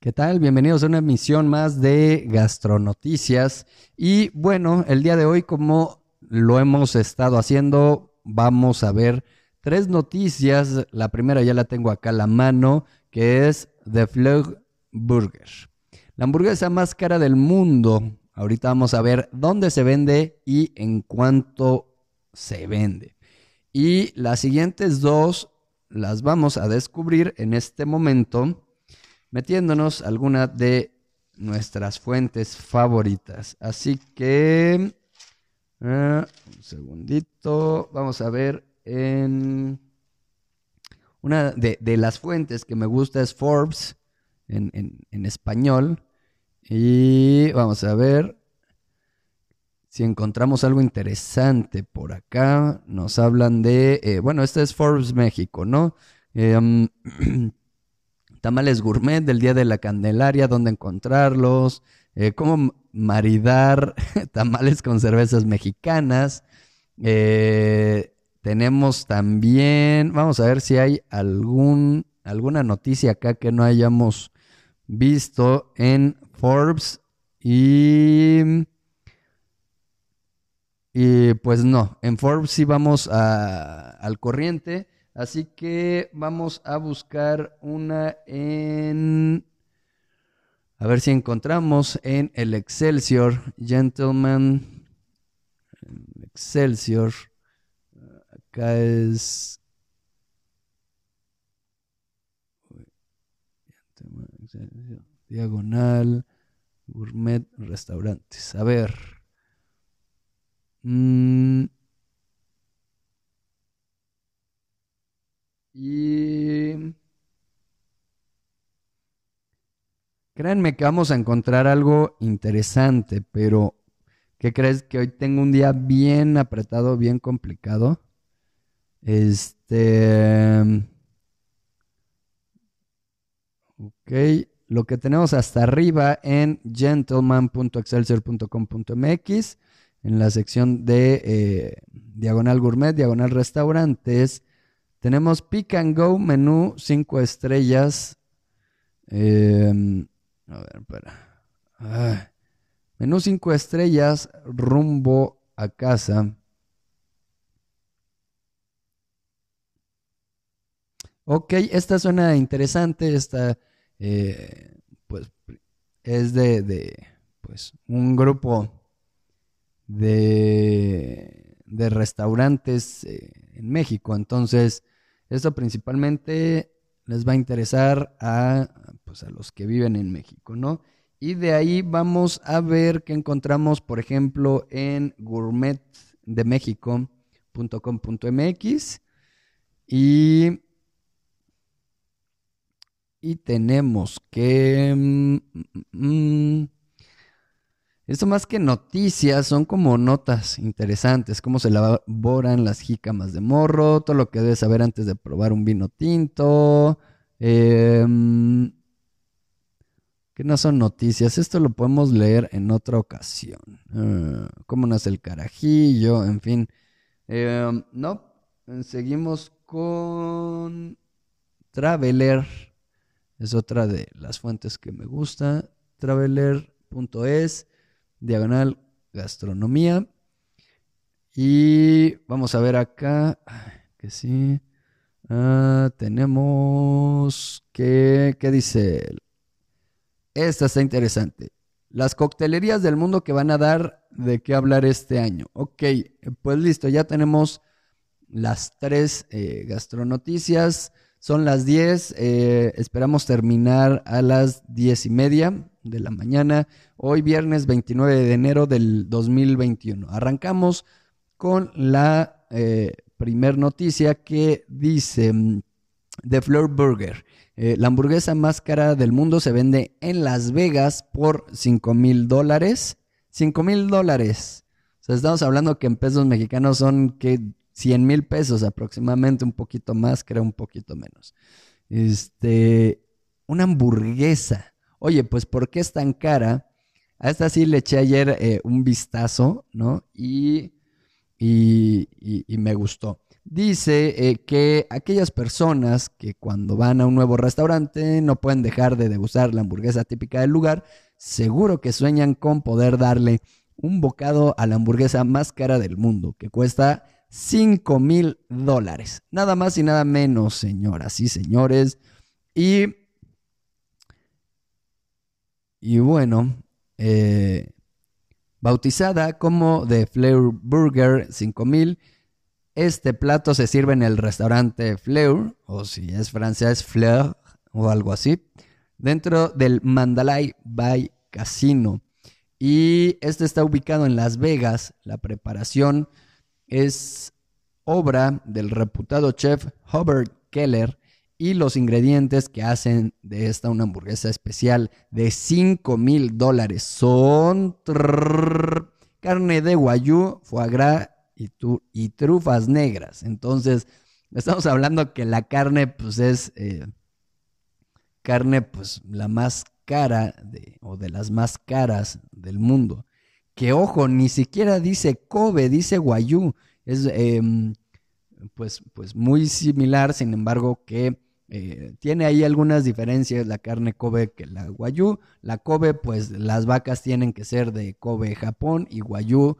¿Qué tal? Bienvenidos a una emisión más de Gastronoticias. Y bueno, el día de hoy, como lo hemos estado haciendo, vamos a ver tres noticias. La primera ya la tengo acá a la mano, que es The Flug Burger. La hamburguesa más cara del mundo. Ahorita vamos a ver dónde se vende y en cuánto se vende. Y las siguientes dos las vamos a descubrir en este momento metiéndonos alguna de nuestras fuentes favoritas. Así que, eh, un segundito, vamos a ver en una de, las fuentes que me gusta es Forbes en, en, español. Y vamos a ver si encontramos algo interesante por acá. Nos hablan de, eh, bueno, este es Forbes México, ¿no? Eh, tamales gourmet del Día de la Candelaria, dónde encontrarlos, eh, cómo maridar tamales con cervezas mexicanas. Eh, tenemos también, vamos a ver si hay algún, alguna noticia acá que no hayamos visto en Forbes y... Y pues no, en Forbes sí vamos al corriente. Así que vamos a buscar una en... A ver si encontramos en el Excelsior, Gentleman. Excelsior. Acá es... Diagonal. Gourmet Restaurantes. A ver. Mm, Y... Créanme que vamos a encontrar algo interesante, pero ¿qué crees que hoy tengo un día bien apretado, bien complicado? Este... Ok, lo que tenemos hasta arriba en gentleman.excelsior.com.mx, en la sección de eh, Diagonal Gourmet, Diagonal Restaurantes, tenemos Pick and Go, menú 5 estrellas. Em, a ver, espera. menú 5 estrellas, rumbo a casa. Ok, esta suena interesante. Esta, eh, pues, es de, de, pues, un grupo de, de restaurantes eh, en México. Entonces, esto principalmente les va a interesar a, pues, a los que viven en México, ¿no? Y de ahí vamos a ver qué encontramos, por ejemplo, en gourmetdemexico.com.mx y, y tenemos que... Mm, mm, mm, esto más que noticias, son como notas interesantes, cómo se elaboran las jícamas de morro, todo lo que debes saber antes de probar un vino tinto. Em, que no son noticias, esto lo podemos leer en otra ocasión. Ah, cómo nace el carajillo, en fin. Em, no, seguimos con Traveler. Es otra de las fuentes que me gusta. Traveler.es diagonal gastronomía. Y vamos a ver acá, que sí. Ah, tenemos que, ¿qué dice? Esta está interesante. Las coctelerías del mundo que van a dar de qué hablar este año. Ok, pues listo, ya tenemos las tres eh, gastronoticias. Son las 10, eh, esperamos terminar a las diez y media de la mañana, hoy viernes 29 de enero del 2021. Arrancamos con la eh, primer noticia que dice The mm, Floor Burger. Eh, la hamburguesa más cara del mundo se vende en Las Vegas por 5 mil dólares. 5 mil dólares. O sea, estamos hablando que en pesos mexicanos son que 100 mil pesos aproximadamente, un poquito más, creo un poquito menos. Este, una hamburguesa. Oye, pues ¿por qué es tan cara? A esta sí le eché ayer eh, un vistazo, ¿no? Y, y, me gustó. dice eh, que aquellas personas que cuando van a un nuevo restaurante no pueden dejar de degustar la hamburguesa típica del lugar, seguro que sueñan con poder darle un bocado a la hamburguesa más cara del mundo, que cuesta 5 mil dólares. Nada más y nada menos, señoras y señores. Y, y bueno, eh, bautizada como The Fleur Burger 5000, este plato se sirve en el restaurante Fleur, o si es francés, Fleur, o algo así, dentro del Mandalay Bay Casino. Y este está ubicado en Las Vegas. La preparación es obra del reputado chef Hubert Keller y los ingredientes que hacen de esta una hamburguesa especial de 5 mil dólares son carne de guayú, foie gras y, trufas negras. Entonces, estamos hablando que la carne pues es eh, carne pues la más cara o de las más caras del mundo. Que ojo, ni siquiera dice Kobe, dice Guayú es em, pues, pues muy similar, sin embargo, que eh, tiene ahí algunas diferencias la carne Kobe que la Guayú. La Kobe, pues las vacas tienen que ser de Kobe, Japón, y Guayú,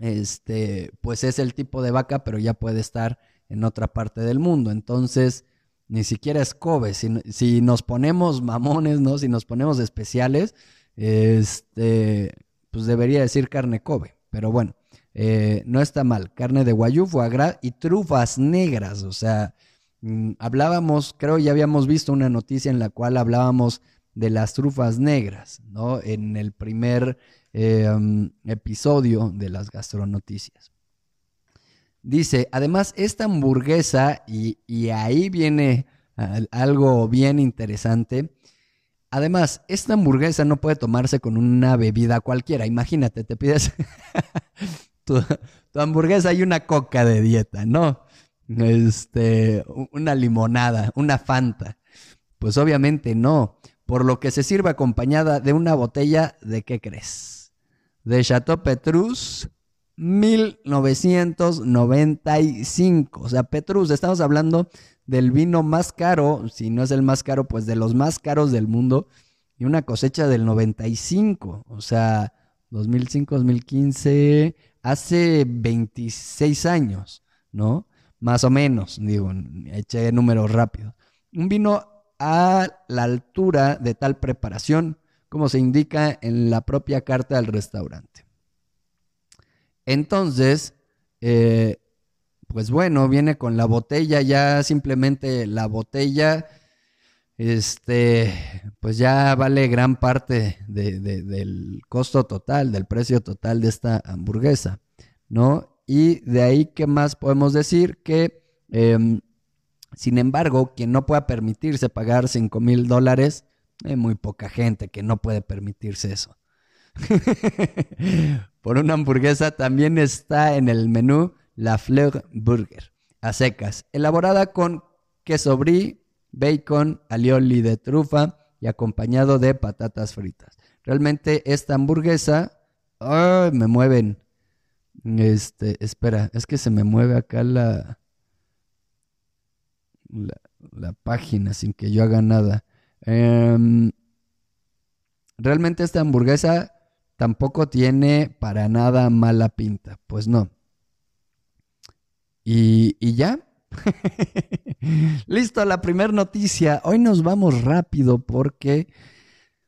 este, pues es el tipo de vaca, pero ya puede estar en otra parte del mundo. Entonces, ni siquiera es Kobe. Si, si nos ponemos mamones, ¿no? Si nos ponemos especiales, este, pues debería decir carne Kobe. Pero bueno, eh, no está mal. Carne de guayú, foie y trufas negras. O sea, hablábamos, creo ya habíamos visto una noticia en la cual hablábamos de las trufas negras, ¿no? En el primer mm, episodio de las gastronoticias. Dice, además, esta hamburguesa, y, y ahí viene algo bien interesante. Además, esta hamburguesa no puede tomarse con una bebida cualquiera. Imagínate, te pides tu, hamburguesa y una coca de dieta, ¿no? Este, una limonada, una fanta. Pues obviamente no, por lo que se sirve acompañada de una botella de ¿qué crees? De Chateau Petrus 1995. O sea, Petrus, estamos hablando del vino más caro, si no es el más caro, pues de los más caros del mundo, y una cosecha del 95. O sea, 2005, 2015, hace 26 años, ¿no? Más o menos, digo, eché números rápidos. Un vino a la altura de tal preparación como se indica en la propia carta del restaurante. Entonces, eh, pues bueno, viene con la botella, ya simplemente la botella, este, pues ya vale gran parte del costo total, del precio total de esta hamburguesa, ¿no? Y de ahí, ¿qué más podemos decir? Que, em, sin embargo, quien no pueda permitirse pagar 5 mil dólares, hay muy poca gente que no puede permitirse eso. Por una hamburguesa también está en el menú la Fleur Burger, a secas, elaborada con queso brie, bacon, alioli de trufa y acompañado de patatas fritas. Realmente esta hamburguesa, me mueven. Este, espera, es que se me mueve acá la, la, página sin que yo haga nada. Em, realmente esta hamburguesa tampoco tiene para nada mala pinta. Pues no. Y, y ya. Listo, la primera noticia. Hoy nos vamos rápido porque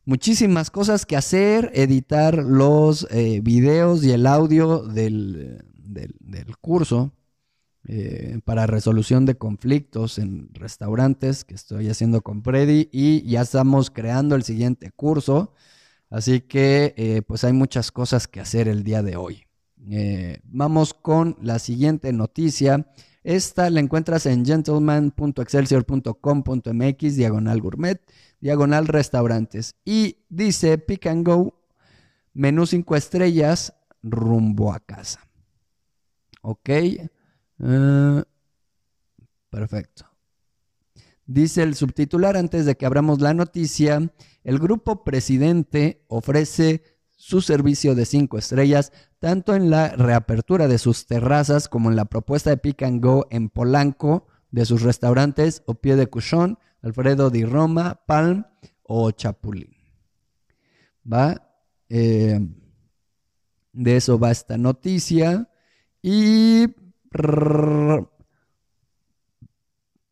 muchísimas cosas que hacer, editar los eh, videos y el audio del, del, curso eh, para resolución de conflictos en restaurantes que estoy haciendo con Freddy y ya estamos creando el siguiente curso. Así que eh, pues hay muchas cosas que hacer el día de hoy. Vamos con la siguiente noticia. Esta la encuentras en gentleman.excelsior.com.mx, diagonal gourmet, diagonal restaurantes. Y dice Pick and Go, menú 5 estrellas, rumbo a casa. Ok. Eh, perfecto. Dice el subtitular antes de que abramos la noticia, el grupo presidente ofrece su servicio de cinco estrellas, tanto en la reapertura de sus terrazas como en la propuesta de Pick and Go en Polanco, de sus restaurantes o Pie de Cuchón, Alfredo di Roma, Palm o Chapulín. ¿Va? Eh, de eso va esta noticia. Y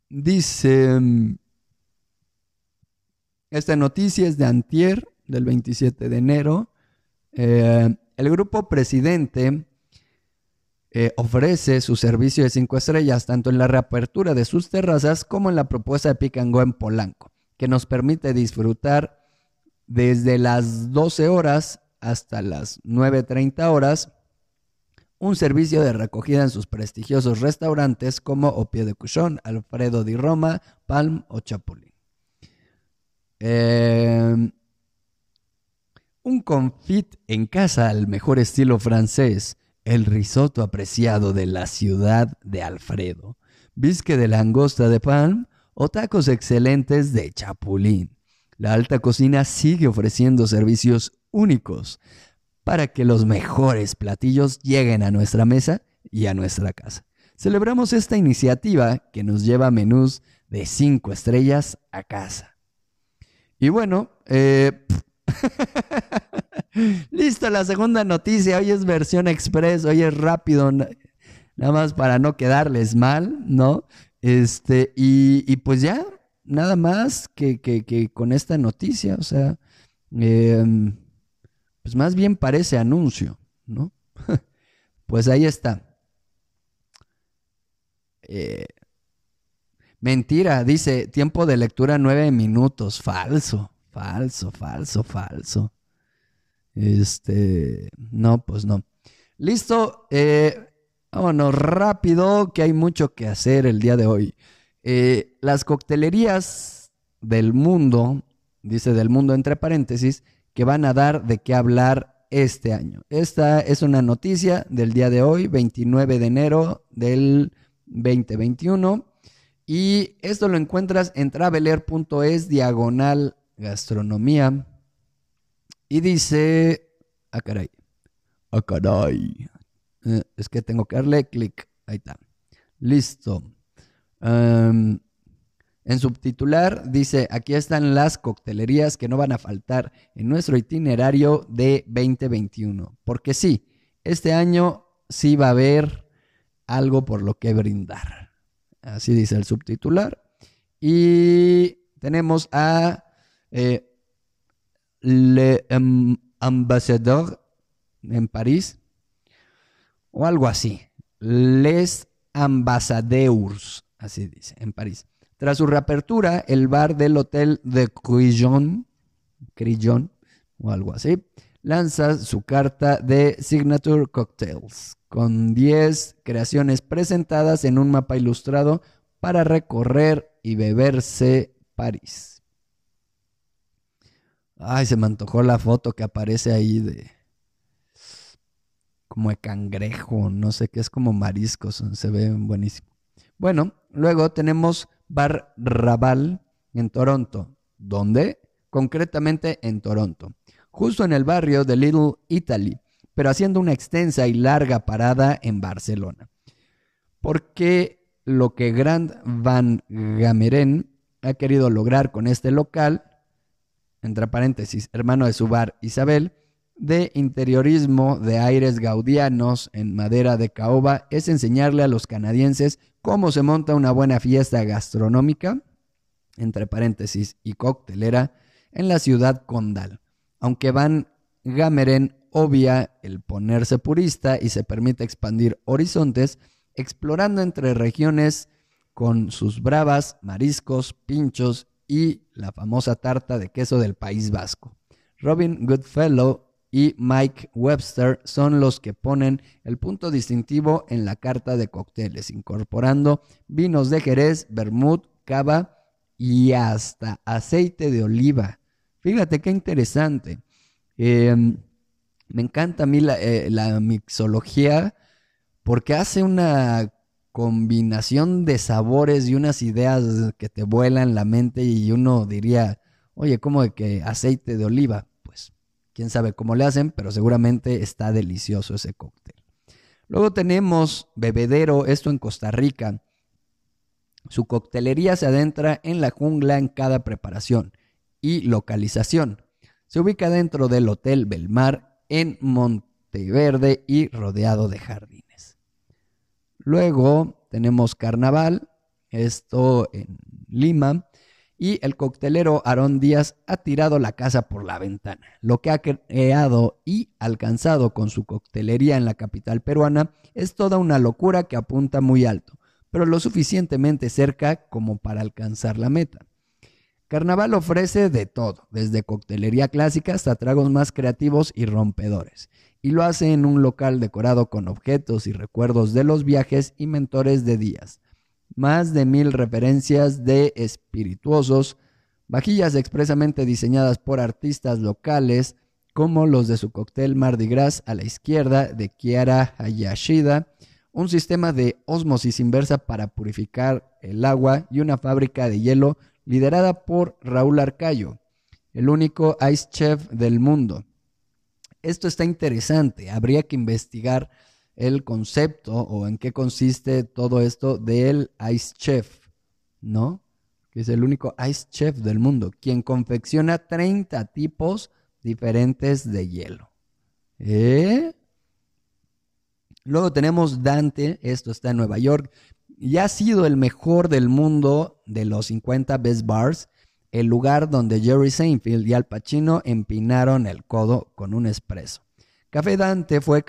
dice, esta noticia es de Antier, del 27 de enero. Eh, el grupo presidente eh, ofrece su servicio de cinco estrellas tanto en la reapertura de sus terrazas como en la propuesta de Pick en Polanco, que nos permite disfrutar desde las 12 horas hasta las 9.30 horas un servicio de recogida en sus prestigiosos restaurantes como Opie de Cuchón, Alfredo di Roma, Palm o Chapulín. Em, un confit en casa al mejor estilo francés, el risotto apreciado de la ciudad de Alfredo, bisque de langosta de Palm o tacos excelentes de Chapulín. La alta cocina sigue ofreciendo servicios únicos para que los mejores platillos lleguen a nuestra mesa y a nuestra casa. Celebramos esta iniciativa que nos lleva menús de cinco estrellas a casa. Y bueno, eh, listo la segunda noticia. Hoy es versión express, hoy es rápido, nada más para no quedarles mal, ¿no? Este, y, pues ya, nada más que, que, con esta noticia, o sea, em, pues más bien parece anuncio, ¿no? pues ahí está. Eh, mentira, dice, tiempo de lectura nueve minutos, falso, falso, falso, falso. Este, no, pues no. Listo, eh, vámonos rápido, que hay mucho que hacer el día de hoy. Eh, las coctelerías del mundo, dice del mundo entre paréntesis, que van a dar de qué hablar este año. Esta es una noticia del día de hoy, 29 de enero del 2021. Y esto lo encuentras en traveler.es diagonal gastronomía. Y dice, ah caray, ah caray. Eh, es que tengo que darle clic. Ahí está. Listo en subtitular dice, aquí están las coctelerías que no van a faltar en nuestro itinerario de 2021. Porque sí, este año sí va a haber algo por lo que brindar. Así dice el subtitular. Y tenemos a eh, Le Ambassadeur en París, o algo así. Les Ambassadeurs así dice, en París. Tras su reapertura, el bar del Hotel de Crillon, Crillon o algo así, lanza su carta de Signature Cocktails, con 10 creaciones presentadas en un mapa ilustrado para recorrer y beberse París. Ay, se me antojó la foto que aparece ahí de como de cangrejo, no sé qué es como mariscos, se ve buenísimo. Bueno, luego tenemos Bar Raval en Toronto. ¿Dónde? Concretamente en Toronto, justo en el barrio de Little Italy, pero haciendo una extensa y larga parada en Barcelona. Porque lo que Grand Van Gameren ha querido lograr con este local, entre paréntesis, hermano de su bar Isabel, de interiorismo de aires gaudianos en madera de caoba es enseñarle a los canadienses cómo se monta una buena fiesta gastronómica, entre paréntesis, y coctelera, en la ciudad condal. Aunque Van Gameren obvia el ponerse purista y se permite expandir horizontes, explorando entre regiones con sus bravas, mariscos, pinchos y la famosa tarta de queso del País Vasco. Robin Goodfellow y Mike Webster son los que ponen el punto distintivo en la carta de cócteles, incorporando vinos de Jerez, vermut, cava y hasta aceite de oliva. Fíjate qué interesante. Em, me encanta a mí la, eh, la mixología porque hace una combinación de sabores y unas ideas que te vuelan la mente y uno diría, oye, ¿cómo de que aceite de oliva? Quién sabe cómo le hacen, pero seguramente está delicioso ese cóctel. Luego tenemos Bebedero, esto en Costa Rica. Su coctelería se adentra en la jungla en cada preparación y localización. Se ubica dentro del Hotel Belmar en Monteverde y rodeado de jardines. Luego tenemos Carnaval, esto en Lima, y el coctelero Aarón Díaz ha tirado la casa por la ventana. Lo que ha creado y alcanzado con su coctelería en la capital peruana es toda una locura que apunta muy alto, pero lo suficientemente cerca como para alcanzar la meta. Carnaval ofrece de todo, desde coctelería clásica hasta tragos más creativos y rompedores, y lo hace en un local decorado con objetos y recuerdos de los viajes y mentores de Díaz más de mil referencias de espirituosos, vajillas expresamente diseñadas por artistas locales, como los de su cóctel Mardi Gras a la izquierda de Kiara Hayashida, un sistema de osmosis inversa para purificar el agua y una fábrica de hielo liderada por Raúl Arcayo, el único ice chef del mundo. Esto está interesante, habría que investigar el concepto o en qué consiste todo esto del Ice Chef, ¿no? Que es el único Ice Chef del mundo, quien confecciona 30 tipos diferentes de hielo. ¿Eh? Luego tenemos Dante, esto está en Nueva York, y ha sido el mejor del mundo de los 50 Best Bars, el lugar donde Jerry Seinfeld y Al Pacino empinaron el codo con un espresso. Café Dante fue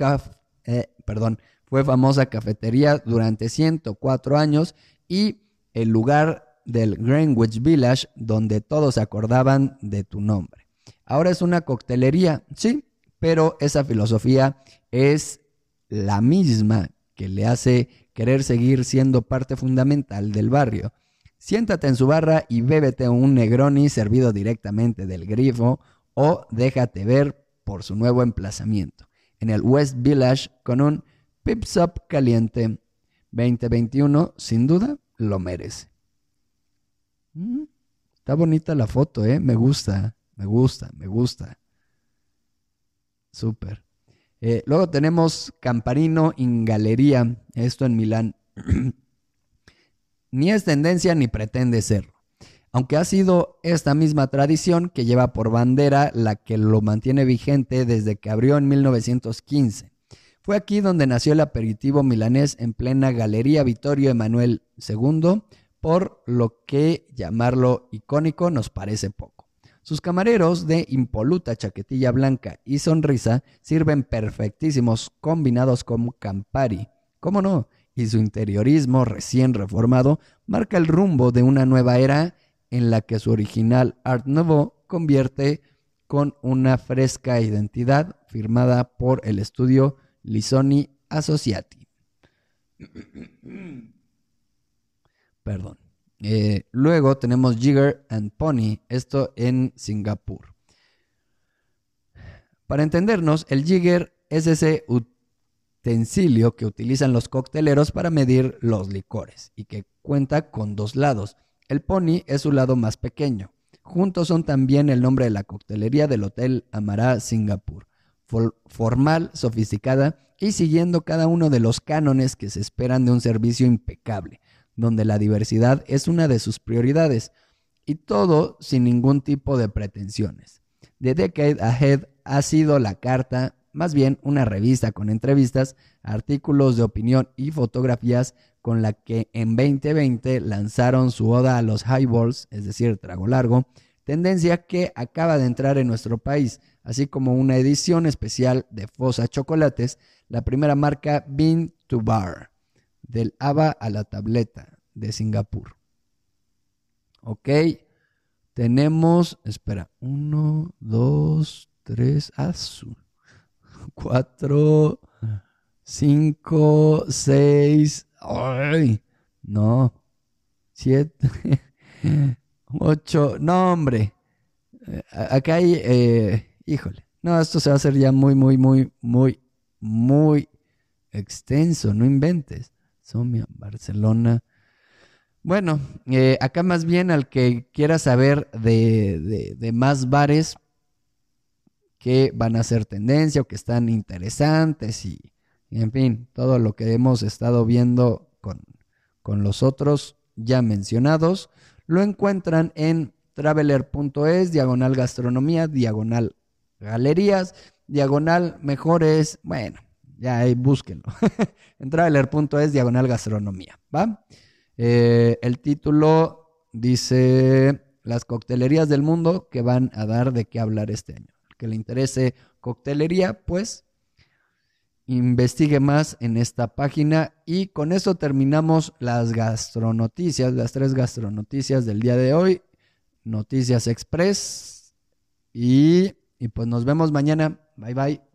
eh, perdón, fue famosa cafetería durante 104 años y el lugar del Greenwich Village donde todos se acordaban de tu nombre. Ahora es una coctelería, sí, pero esa filosofía es la misma que le hace querer seguir siendo parte fundamental del barrio. Siéntate en su barra y bébete un Negroni servido directamente del grifo o déjate ver por su nuevo emplazamiento en el West Village con un Pips Up caliente 2021, sin duda lo merece. Mm, está bonita la foto, ¿eh? Me gusta, me gusta, me gusta. Súper. Eh, luego tenemos Camparino in Galería, esto en Milán. ni es tendencia ni pretende serlo. Aunque ha sido esta misma tradición que lleva por bandera la que lo mantiene vigente desde que abrió en 1915. Fue aquí donde nació el aperitivo milanés en plena Galería Vittorio Emanuel II, por lo que llamarlo icónico nos parece poco. Sus camareros de impoluta chaquetilla blanca y sonrisa sirven perfectísimos combinados con Campari. ¿Cómo no? Y su interiorismo recién reformado marca el rumbo de una nueva era en la que su original Art Nouveau convierte con una fresca identidad firmada por el estudio Lisoni Associati. Perdón. Eh, luego tenemos Jigger and Pony, esto en Singapur. Para entendernos, el jigger es ese utensilio que utilizan los cocteleros para medir los licores y que cuenta con dos lados. El pony es su lado más pequeño. Juntos son también el nombre de la coctelería del Hotel Amará Singapur formal, sofisticada y siguiendo cada uno de los cánones que se esperan de un servicio impecable, donde la diversidad es una de sus prioridades, y todo sin ningún tipo de pretensiones. The Decade Ahead ha sido la carta, más bien una revista con entrevistas, artículos de opinión y fotografías con la que en 2020 lanzaron su oda a los highballs, es decir, trago largo, tendencia que acaba de entrar en nuestro país, así como una edición especial de Fosa Chocolates, la primera marca Bean to Bar, del ABA a la tableta de Singapur. Ok, tenemos, espera, uno, dos, tres, azul, cuatro, cinco, seis, ay, no, siete, ocho, no hombre, eh, acá hay... Eh, híjole, no, esto se va a hacer ya muy, muy, muy, muy, muy extenso, no inventes. Somia, Barcelona. Bueno, eh, acá más bien al que quiera saber de, de, más bares, que van a ser tendencia o que están interesantes y, en fin, todo lo que hemos estado viendo con, con los otros ya mencionados, lo encuentran en traveler.es, diagonal gastronomía, diagonal galerías, diagonal mejores, bueno, ya ahí búsquenlo. en traveler.es, diagonal gastronomía, ¿va? Eh, el título dice las coctelerías del mundo que van a dar de qué hablar este año. Que le interese coctelería, pues investigue más en esta página. Y con eso terminamos las gastronoticias, las tres gastronoticias del día de hoy. Noticias Express. Y, y pues nos vemos mañana. Bye bye.